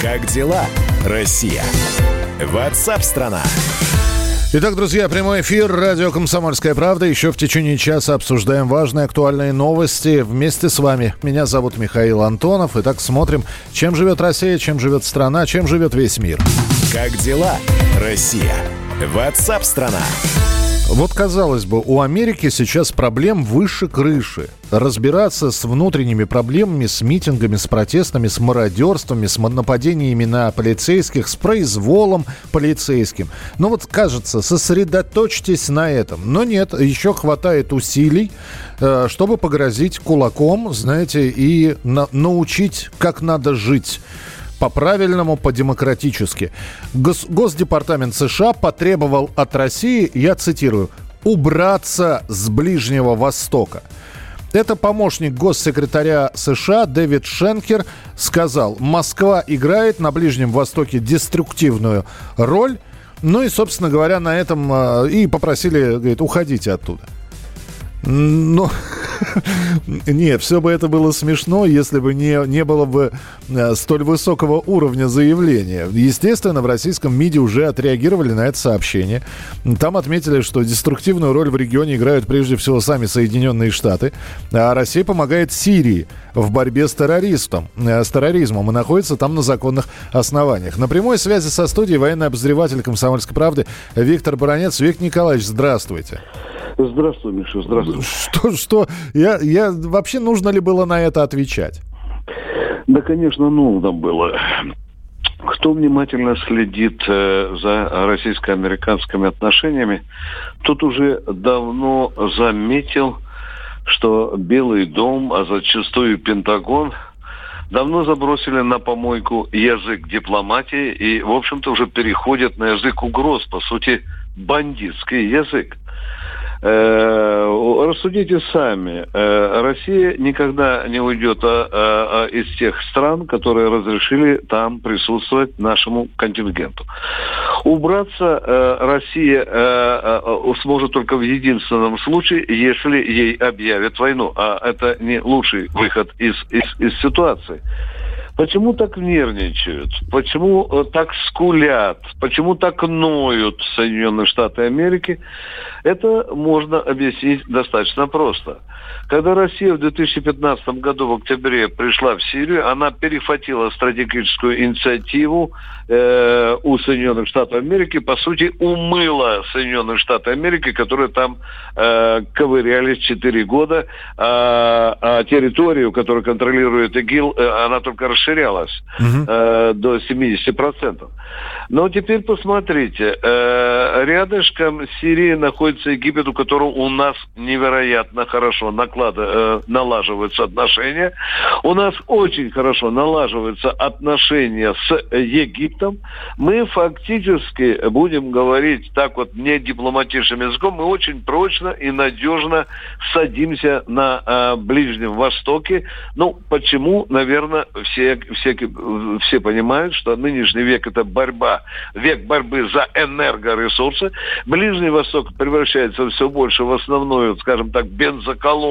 Как дела, Россия? Ватсап-страна! Итак, друзья, прямой эфир, радио «Комсомольская правда». Еще в течение часа обсуждаем важные актуальные новости вместе с вами. Меня зовут Михаил Антонов. Итак, смотрим, чем живет Россия, чем живет страна, чем живет весь мир. Как дела, Россия? Ватсап-страна! Вот, казалось бы, у Америки сейчас проблем выше крыши. Разбираться с внутренними проблемами, с митингами, с протестами, с мародерствами, с нападениями на полицейских, с произволом полицейским. Ну вот, кажется, сосредоточьтесь на этом. Но нет, еще хватает усилий, э, чтобы погрозить кулаком, знаете, и на- научить, как надо жить по-правильному, по-демократически. Гос- Госдепартамент США потребовал от России, я цитирую, убраться с Ближнего Востока. Это помощник госсекретаря США Дэвид Шенкер сказал, Москва играет на Ближнем Востоке деструктивную роль. Ну и, собственно говоря, на этом э, и попросили, говорит, уходите оттуда. Ну, не, все бы это было смешно, если бы не, не было бы э, столь высокого уровня заявления. Естественно, в российском МИДе уже отреагировали на это сообщение. Там отметили, что деструктивную роль в регионе играют прежде всего сами Соединенные Штаты, а Россия помогает Сирии в борьбе с террористом, э, с терроризмом и находится там на законных основаниях. На прямой связи со студией военный обозреватель «Комсомольской правды» Виктор Баранец. Виктор Николаевич, здравствуйте. Здравствуй, Миша, здравствуй. Что, что? Я, я, вообще нужно ли было на это отвечать? Да, конечно, нужно было. Кто внимательно следит э, за российско-американскими отношениями, тот уже давно заметил, что Белый дом, а зачастую Пентагон, давно забросили на помойку язык дипломатии и, в общем-то, уже переходят на язык угроз, по сути, бандитский язык. Э, рассудите сами. Э, Россия никогда не уйдет а, а, а, из тех стран, которые разрешили там присутствовать нашему контингенту. Убраться э, Россия сможет только в единственном случае, если ей объявят войну. А это не лучший выход из, из, из ситуации. Почему так нервничают? Почему э, так скулят? Почему так ноют Соединенные Штаты Америки? Это можно объяснить достаточно просто. Когда Россия в 2015 году в октябре пришла в Сирию, она перехватила стратегическую инициативу э, у Соединенных Штатов Америки, по сути, умыла Соединенные Штаты Америки, которые там э, ковырялись 4 года, а, а территорию, которую контролирует ИГИЛ, э, она только расширялась э, до 70%. Но теперь посмотрите, э, рядышком с Сирией находится Египет, у которого у нас невероятно хорошо наклада, э, налаживаются отношения. У нас очень хорошо налаживаются отношения с Египтом. Мы фактически, будем говорить так вот не дипломатичным языком, мы очень прочно и надежно садимся на э, Ближнем Востоке. Ну, почему? Наверное, все, все, все понимают, что нынешний век это борьба, век борьбы за энергоресурсы. Ближний Восток превращается все больше в основную, скажем так, бензоколонку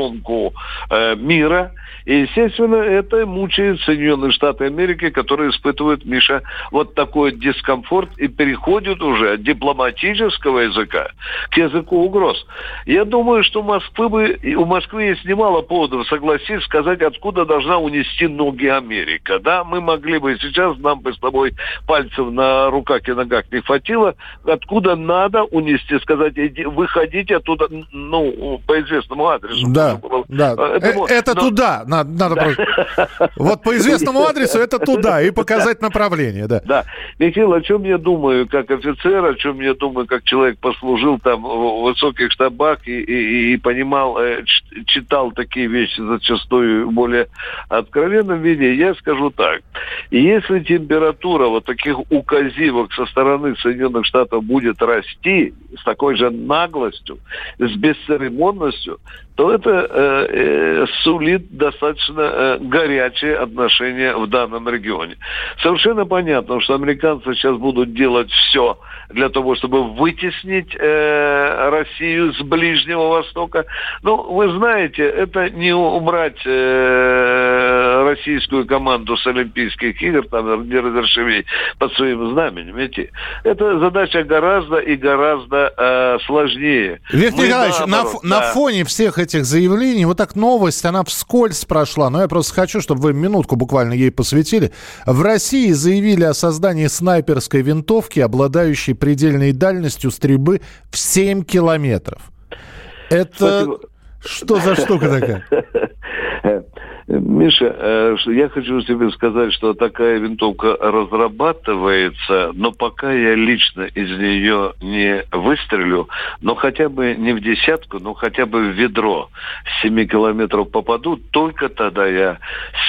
э, мира. И, естественно, это мучает Соединенные Штаты Америки, которые испытывают, Миша, вот такой дискомфорт и переходят уже от дипломатического языка к языку угроз. Я думаю, что Москвы бы, у Москвы есть немало поводов согласиться, сказать, откуда должна унести ноги Америка. Да, мы могли бы сейчас, нам бы с тобой пальцев на руках и ногах не хватило, откуда надо унести, сказать, иди, выходите оттуда, ну, по известному адресу. Да, да. Это, Это, это но- туда, надо, надо просто- Вот по известному адресу это туда и показать направление, да. Да. Михаил, о чем я думаю как офицер, о чем я думаю как человек послужил там в высоких штабах и, и- и понимал, э, читал такие вещи зачастую в более откровенном виде, я скажу так. Если температура вот таких указивок со стороны Соединенных Штатов будет расти с такой же наглостью, с бесцеремонностью, то это э, э, сулит достаточно э, горячие отношения в данном регионе. Совершенно понятно, что американцы сейчас будут делать все для того, чтобы вытеснить э, Россию с Ближнего Востока. Ну, вы знаете, это не убрать э, российскую команду с Олимпийских игр, там, не разрешили под своим знаменем идти. Это задача гораздо и гораздо э, сложнее. Виктор Николаевич, на, да. на фоне всех этих заявлений, вот так новость, она вскользь прошла, но я просто хочу, чтобы вы минутку буквально ей посвятили. В России заявили о создании снайперской винтовки, обладающей предельной дальностью стрельбы в 7 километров. Это Спасибо. что за штука такая? Миша, э, я хочу тебе сказать, что такая винтовка разрабатывается, но пока я лично из нее не выстрелю, но хотя бы не в десятку, но хотя бы в ведро с 7 километров попаду, только тогда я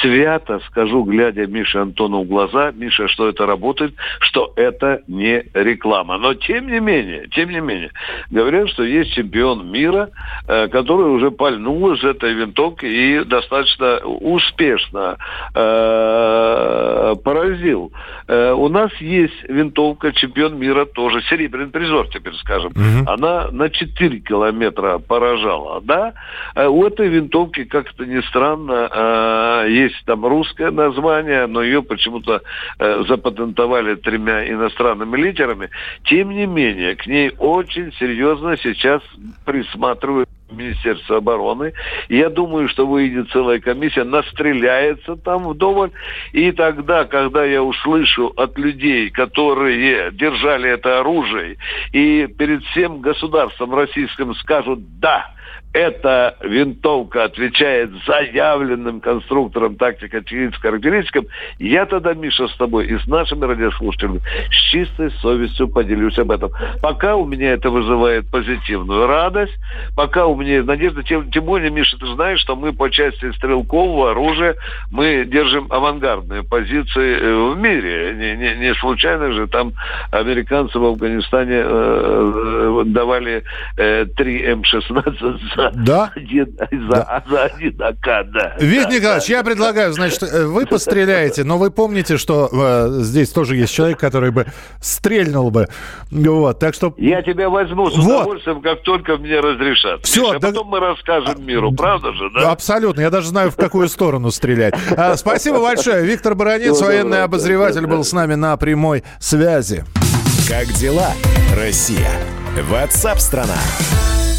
свято скажу, глядя Мише Антону в глаза, Миша, что это работает, что это не реклама. Но тем не менее, тем не менее, говорят, что есть чемпион мира, э, который уже пальнул из этой винтовки и достаточно успешно э, поразил. Э, у нас есть винтовка чемпион мира тоже, серебряный призор теперь скажем. Угу. Она на 4 километра поражала. Да? Э, у этой винтовки, как-то ни странно, э, есть там русское название, но ее почему-то э, запатентовали тремя иностранными литерами. Тем не менее, к ней очень серьезно сейчас присматривают Министерства обороны. Я думаю, что выйдет целая комиссия, настреляется там вдоволь. И тогда, когда я услышу от людей, которые держали это оружие, и перед всем государством российским скажут «да», эта винтовка отвечает заявленным конструктором тактико-техническим характеристикам, я тогда, Миша, с тобой и с нашими радиослушателями с чистой совестью поделюсь об этом. Пока у меня это вызывает позитивную радость, пока у меня надежда, тем, тем более, Миша, ты знаешь, что мы по части стрелкового оружия, мы держим авангардные позиции э, в мире. Не, не, не случайно же там американцы в Афганистане э, э давали э, 3 М-16 за, да? один, за, да. за один АК, да. Виктор да, Николаевич, да. я предлагаю, значит, э, вы постреляете, но вы помните, что э, здесь тоже есть человек, который бы стрельнул бы. Вот, так что... Я тебя возьму с вот. удовольствием, как только мне разрешат. Все, Миша, да... потом мы расскажем миру, правда же, да? Абсолютно, я даже знаю, в какую сторону стрелять. А, спасибо большое. Виктор Баранец, военный обозреватель, был с нами на прямой связи. Как дела, Россия? Ватсап-страна!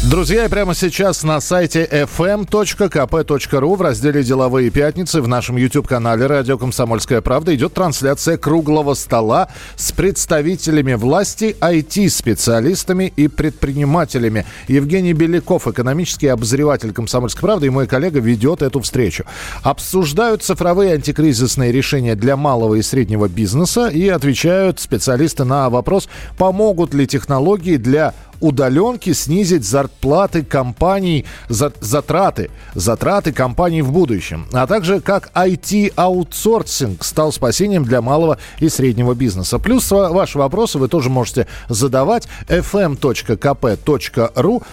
Друзья, прямо сейчас на сайте fm.kp.ru в разделе «Деловые пятницы» в нашем YouTube-канале «Радио Комсомольская правда» идет трансляция круглого стола с представителями власти, IT-специалистами и предпринимателями. Евгений Беляков, экономический обозреватель «Комсомольской правды» и мой коллега ведет эту встречу. Обсуждают цифровые антикризисные решения для малого и среднего бизнеса и отвечают специалисты на вопрос, помогут ли технологии для удаленки снизить зарплаты компаний, затраты, затраты компаний в будущем. А также как IT-аутсорсинг стал спасением для малого и среднего бизнеса. Плюс ваши вопросы вы тоже можете задавать fm.kp.ru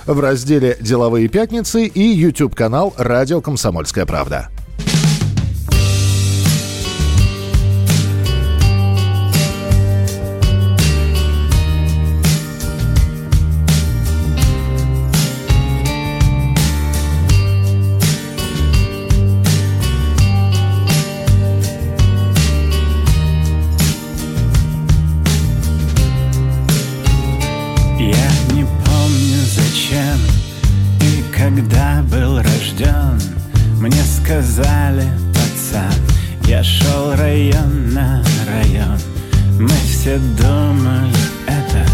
в разделе «Деловые пятницы» и YouTube-канал «Радио Комсомольская правда». Думали, это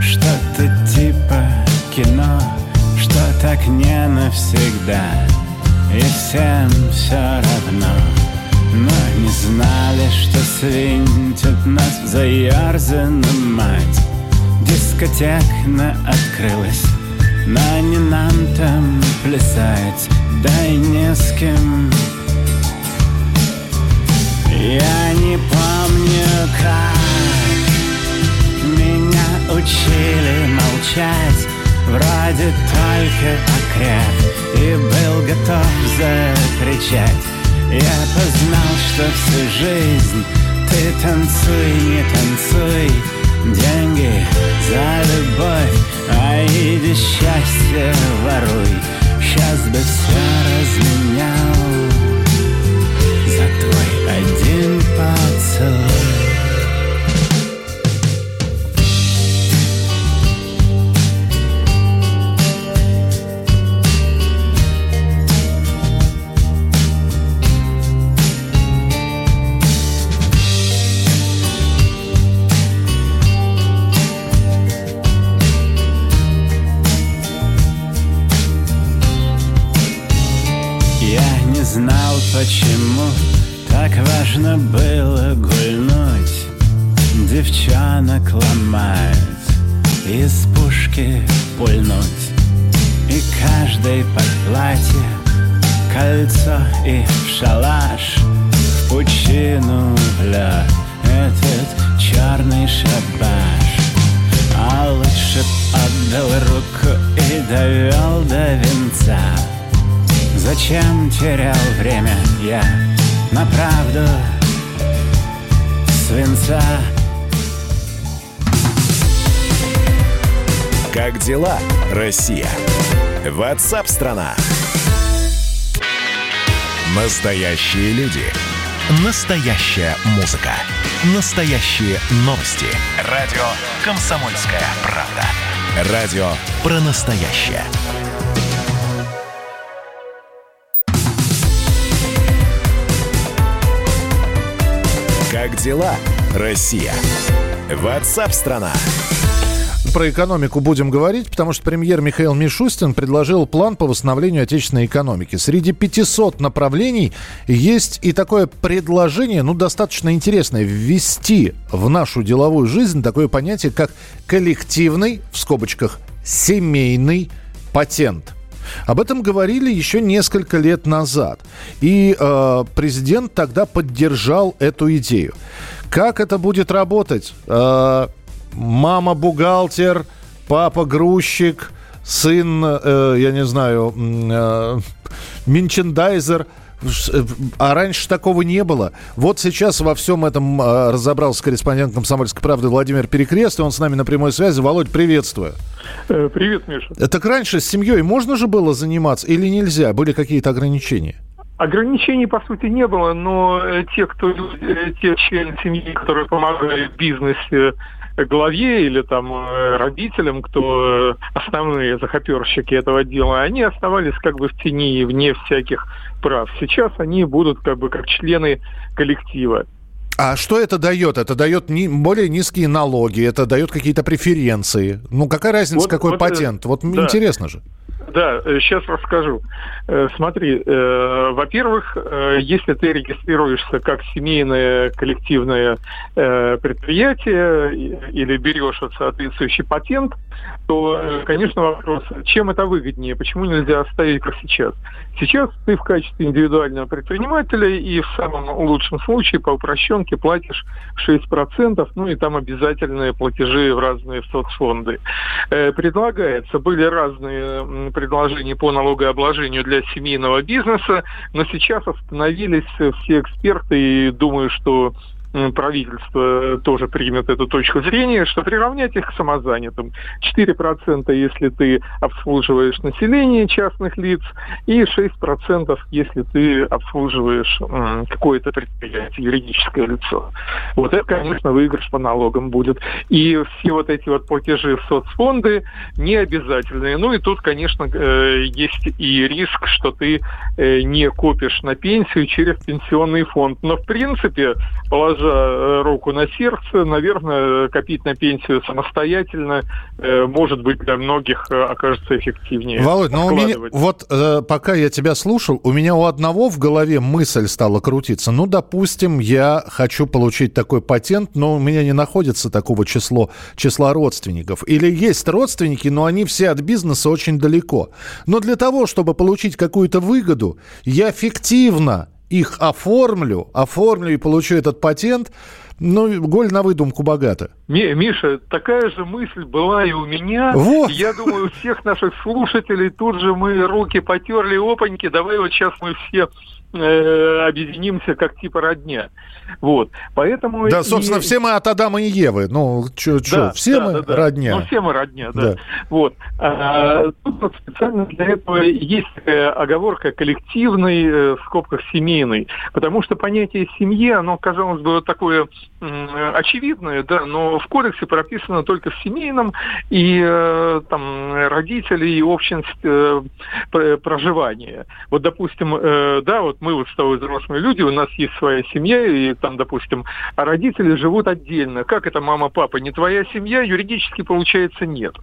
что-то типа кино Что так не навсегда И всем все равно. Но не знали, что свинтят нас в заерзанном мать Дискотекна открылась но не нам там плясать, да и не с кем. Я не помню, как учили молчать Вроде только окреп И был готов закричать. Я познал, что всю жизнь Ты танцуй, не танцуй. Деньги за любовь А иди счастье воруй. Сейчас бы все разменял За твой один поцелуй почему так важно было гульнуть? Девчонок ломать, из пушки пульнуть. И каждый под платье кольцо и в шалаш В пучину вля этот черный шабаш А лучше б отдал руку и довел до венца Зачем терял время я на правду свинца? Как дела, Россия? Ватсап-страна! Настоящие люди. Настоящая музыка. Настоящие новости. Радио «Комсомольская правда». Радио про настоящее. Как дела, Россия? Ватсап-страна! Про экономику будем говорить, потому что премьер Михаил Мишустин предложил план по восстановлению отечественной экономики. Среди 500 направлений есть и такое предложение, ну, достаточно интересное, ввести в нашу деловую жизнь такое понятие, как коллективный, в скобочках, семейный патент – об этом говорили еще несколько лет назад. И э, президент тогда поддержал эту идею. Как это будет работать? Э, мама бухгалтер, папа грузчик, сын, э, я не знаю, э, минчендайзер – а раньше такого не было. Вот сейчас во всем этом а, разобрался корреспондент «Комсомольской правды» Владимир Перекрест, и он с нами на прямой связи. Володь, приветствую. Э, привет, Миша. Так раньше с семьей можно же было заниматься или нельзя? Были какие-то ограничения? Ограничений, по сути, не было, но э, те, кто, э, те члены семьи, которые помогают в бизнесе, главе или там родителям, кто основные захоперщики этого дела, они оставались как бы в тени, вне всяких прав. Сейчас они будут как бы как члены коллектива. А что это дает? Это дает ни, более низкие налоги, это дает какие-то преференции. Ну, какая разница, вот, какой вот, патент? Вот да. интересно же. Да, сейчас э, расскажу. Э, смотри, э, во-первых, если ты регистрируешься как семейное коллективное предприятие или берешь вот соответствующий патент, то, конечно, вопрос, чем это выгоднее, почему нельзя оставить как сейчас? Сейчас ты в качестве индивидуального предпринимателя и в самом лучшем случае по упрощенке платишь 6%, ну и там обязательные платежи в разные соцфонды. Предлагается, были разные предложений по налогообложению для семейного бизнеса, но сейчас остановились все эксперты и думаю, что правительство тоже примет эту точку зрения, что приравнять их к самозанятым. 4% если ты обслуживаешь население частных лиц, и 6% если ты обслуживаешь какое-то предприятие, юридическое лицо. Вот это, конечно, выигрыш по налогам будет. И все вот эти вот платежи в соцфонды не обязательные. Ну и тут, конечно, э, есть и риск, что ты э, не копишь на пенсию через пенсионный фонд. Но, в принципе, положение положа э, руку на сердце, наверное, копить на пенсию самостоятельно, э, может быть, для многих э, окажется эффективнее. Володь, но у меня, вот пока я тебя слушал, у меня у одного в голове мысль стала крутиться. Ну, допустим, я хочу получить такой патент, но у меня не находится такого числа, числа родственников. Или есть родственники, но они все от бизнеса очень далеко. Но для того, чтобы получить какую-то выгоду, я фиктивно их оформлю, оформлю и получу этот патент, ну, голь на выдумку богато. Миша, такая же мысль была и у меня. Вот. Я думаю, у всех наших слушателей тут же мы руки потерли, опаньки, давай вот сейчас мы все э, объединимся как типа родня. Вот. Поэтому да, собственно, и... все мы от Адама и Евы. Ну, что, да, все да, мы да, родня. Ну, все мы родня, да. да. Вот. А, тут вот специально для этого есть такая оговорка коллективный, э, в скобках семейный. Потому что понятие семьи, оно, казалось бы, такое очевидное, да, но в кодексе прописано только в семейном и э, там родители и общность проживания. Вот, допустим, да, вот мы вот тобой взрослые люди, у нас есть своя семья, и там, допустим, а родители живут отдельно. Как это мама, папа, не твоя семья? Юридически, получается, нет.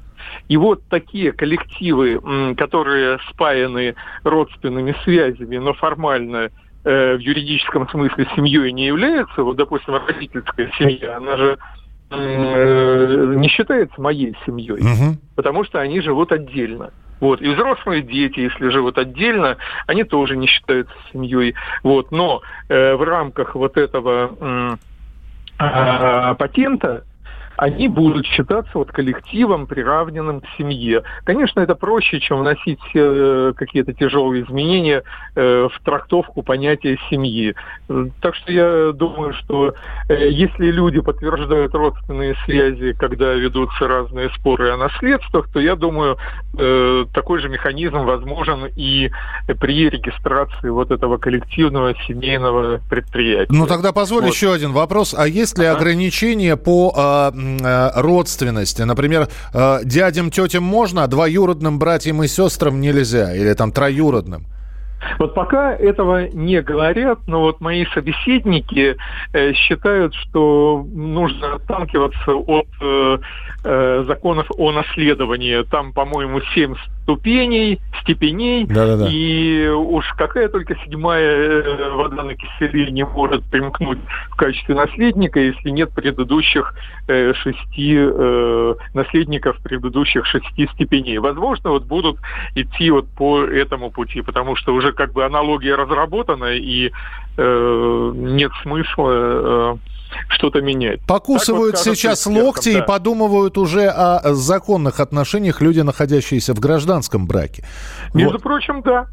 И вот такие коллективы, которые спаяны родственными связями, но формально э, в юридическом смысле семьей не являются, вот, допустим, родительская семья, она же э, не считается моей семьей, угу. потому что они живут отдельно. Вот. И взрослые дети, если живут отдельно, они тоже не считаются семьей. Вот. Но э, в рамках вот этого э, патента они будут считаться вот коллективом, приравненным к семье. Конечно, это проще, чем вносить э, какие-то тяжелые изменения э, в трактовку понятия семьи. Так что я думаю, что э, если люди подтверждают родственные связи, когда ведутся разные споры о наследствах, то я думаю, э, такой же механизм возможен и при регистрации вот этого коллективного семейного предприятия. Ну тогда позволь вот. еще один вопрос. А есть ли ага. ограничения по Э, родственности. Например, э, дядям, тетям можно, а двоюродным братьям и сестрам нельзя. Или там троюродным. Вот пока этого не говорят, но вот мои собеседники э, считают, что нужно отталкиваться от э, э, законов о наследовании. Там, по-моему, семь ступеней, степеней, Да-да-да. и уж какая только седьмая э, вода на киселе не может примкнуть в качестве наследника, если нет предыдущих э, шести э, наследников предыдущих шести степеней. Возможно, вот будут идти вот по этому пути, потому что уже как бы аналогия разработана, и э, нет смысла э, что-то менять. Покусывают вот сейчас локти да. и подумывают уже о законных отношениях люди, находящиеся в гражданском браке. Между вот. прочим, да.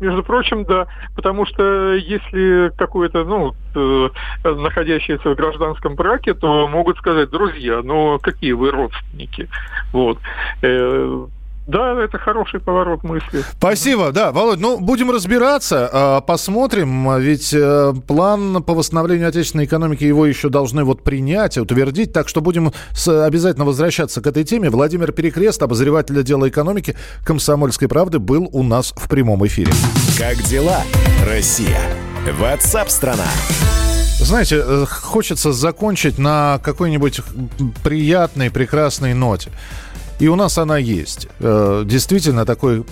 Между прочим, да, потому что если какой-то, ну, э, находящийся в гражданском браке, то могут сказать, друзья, ну, какие вы родственники, вот. Да, это хороший поворот мысли. Спасибо, да, Володь, ну, будем разбираться, а, посмотрим, ведь э, план по восстановлению отечественной экономики его еще должны вот принять, утвердить, так что будем обязательно возвращаться к этой теме. Владимир Перекрест, обозреватель отдела экономики «Комсомольской правды», был у нас в прямом эфире. Как дела, Россия? Ватсап-страна! Знаете, э, хочется закончить на какой-нибудь приятной, прекрасной ноте. И у нас она есть. Э, действительно такой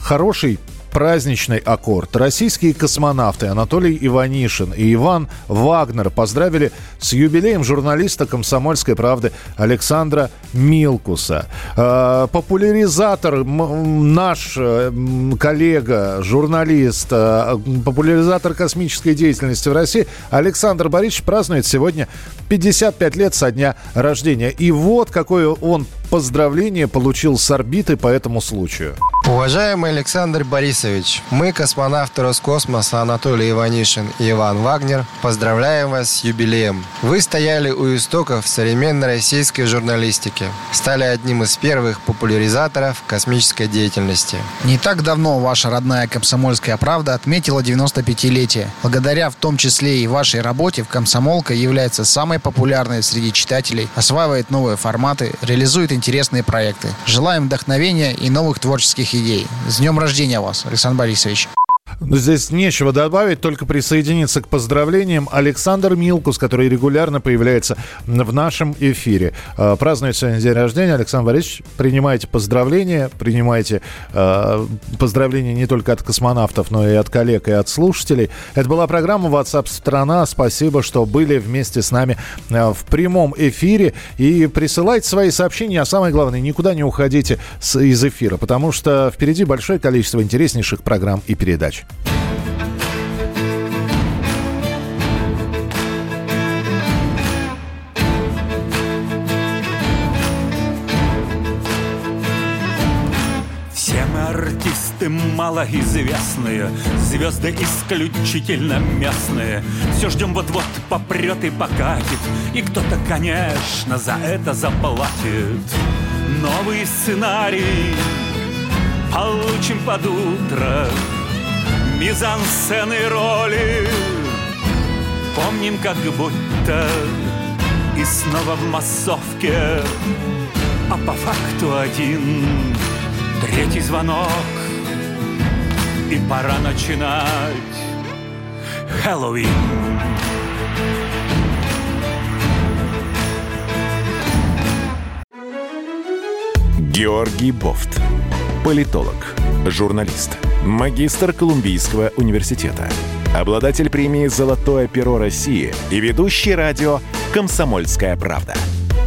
хороший праздничный аккорд. Российские космонавты Анатолий Иванишин и Иван Вагнер поздравили с юбилеем журналиста «Комсомольской правды» Александра Милкуса. Э, популяризатор, наш э, коллега, журналист, популяризатор космической деятельности в России Александр Борисович празднует сегодня 55 лет со дня рождения. И вот какое он поздравление получил с орбиты по этому случаю. Уважаемый Александр Борисович, мы, космонавты Роскосмоса Анатолий Иванишин и Иван Вагнер, поздравляем вас с юбилеем. Вы стояли у истоков современной российской журналистики, стали одним из первых популяризаторов космической деятельности. Не так давно ваша родная «Комсомольская правда» отметила 95-летие. Благодаря в том числе и вашей работе в «Комсомолка» является самой популярной среди читателей, осваивает новые форматы, реализует интересные проекты. Желаем вдохновения и новых творческих идей. С днем рождения вас, Александр Борисович. Ну, здесь нечего добавить, только присоединиться к поздравлениям. Александр Милкус, который регулярно появляется в нашем эфире. А, празднует сегодня день рождения. Александр Борисович, принимайте поздравления, принимайте э, поздравления не только от космонавтов, но и от коллег, и от слушателей. Это была программа WhatsApp страна. Спасибо, что были вместе с нами а, в прямом эфире. И присылайте свои сообщения, а самое главное, никуда не уходите из эфира, потому что впереди большое количество интереснейших программ и передач. Звезды малоизвестные, звезды исключительно местные. Все ждем вот-вот попрет и покатит, и кто-то, конечно, за это заплатит. Новый сценарий. Получим под утро, мизансцены роли. Помним, как будто и снова в массовке. А по факту один Третий звонок И пора начинать Хэллоуин Георгий Бофт. Политолог, журналист, магистр Колумбийского университета, обладатель премии «Золотое перо России» и ведущий радио «Комсомольская правда».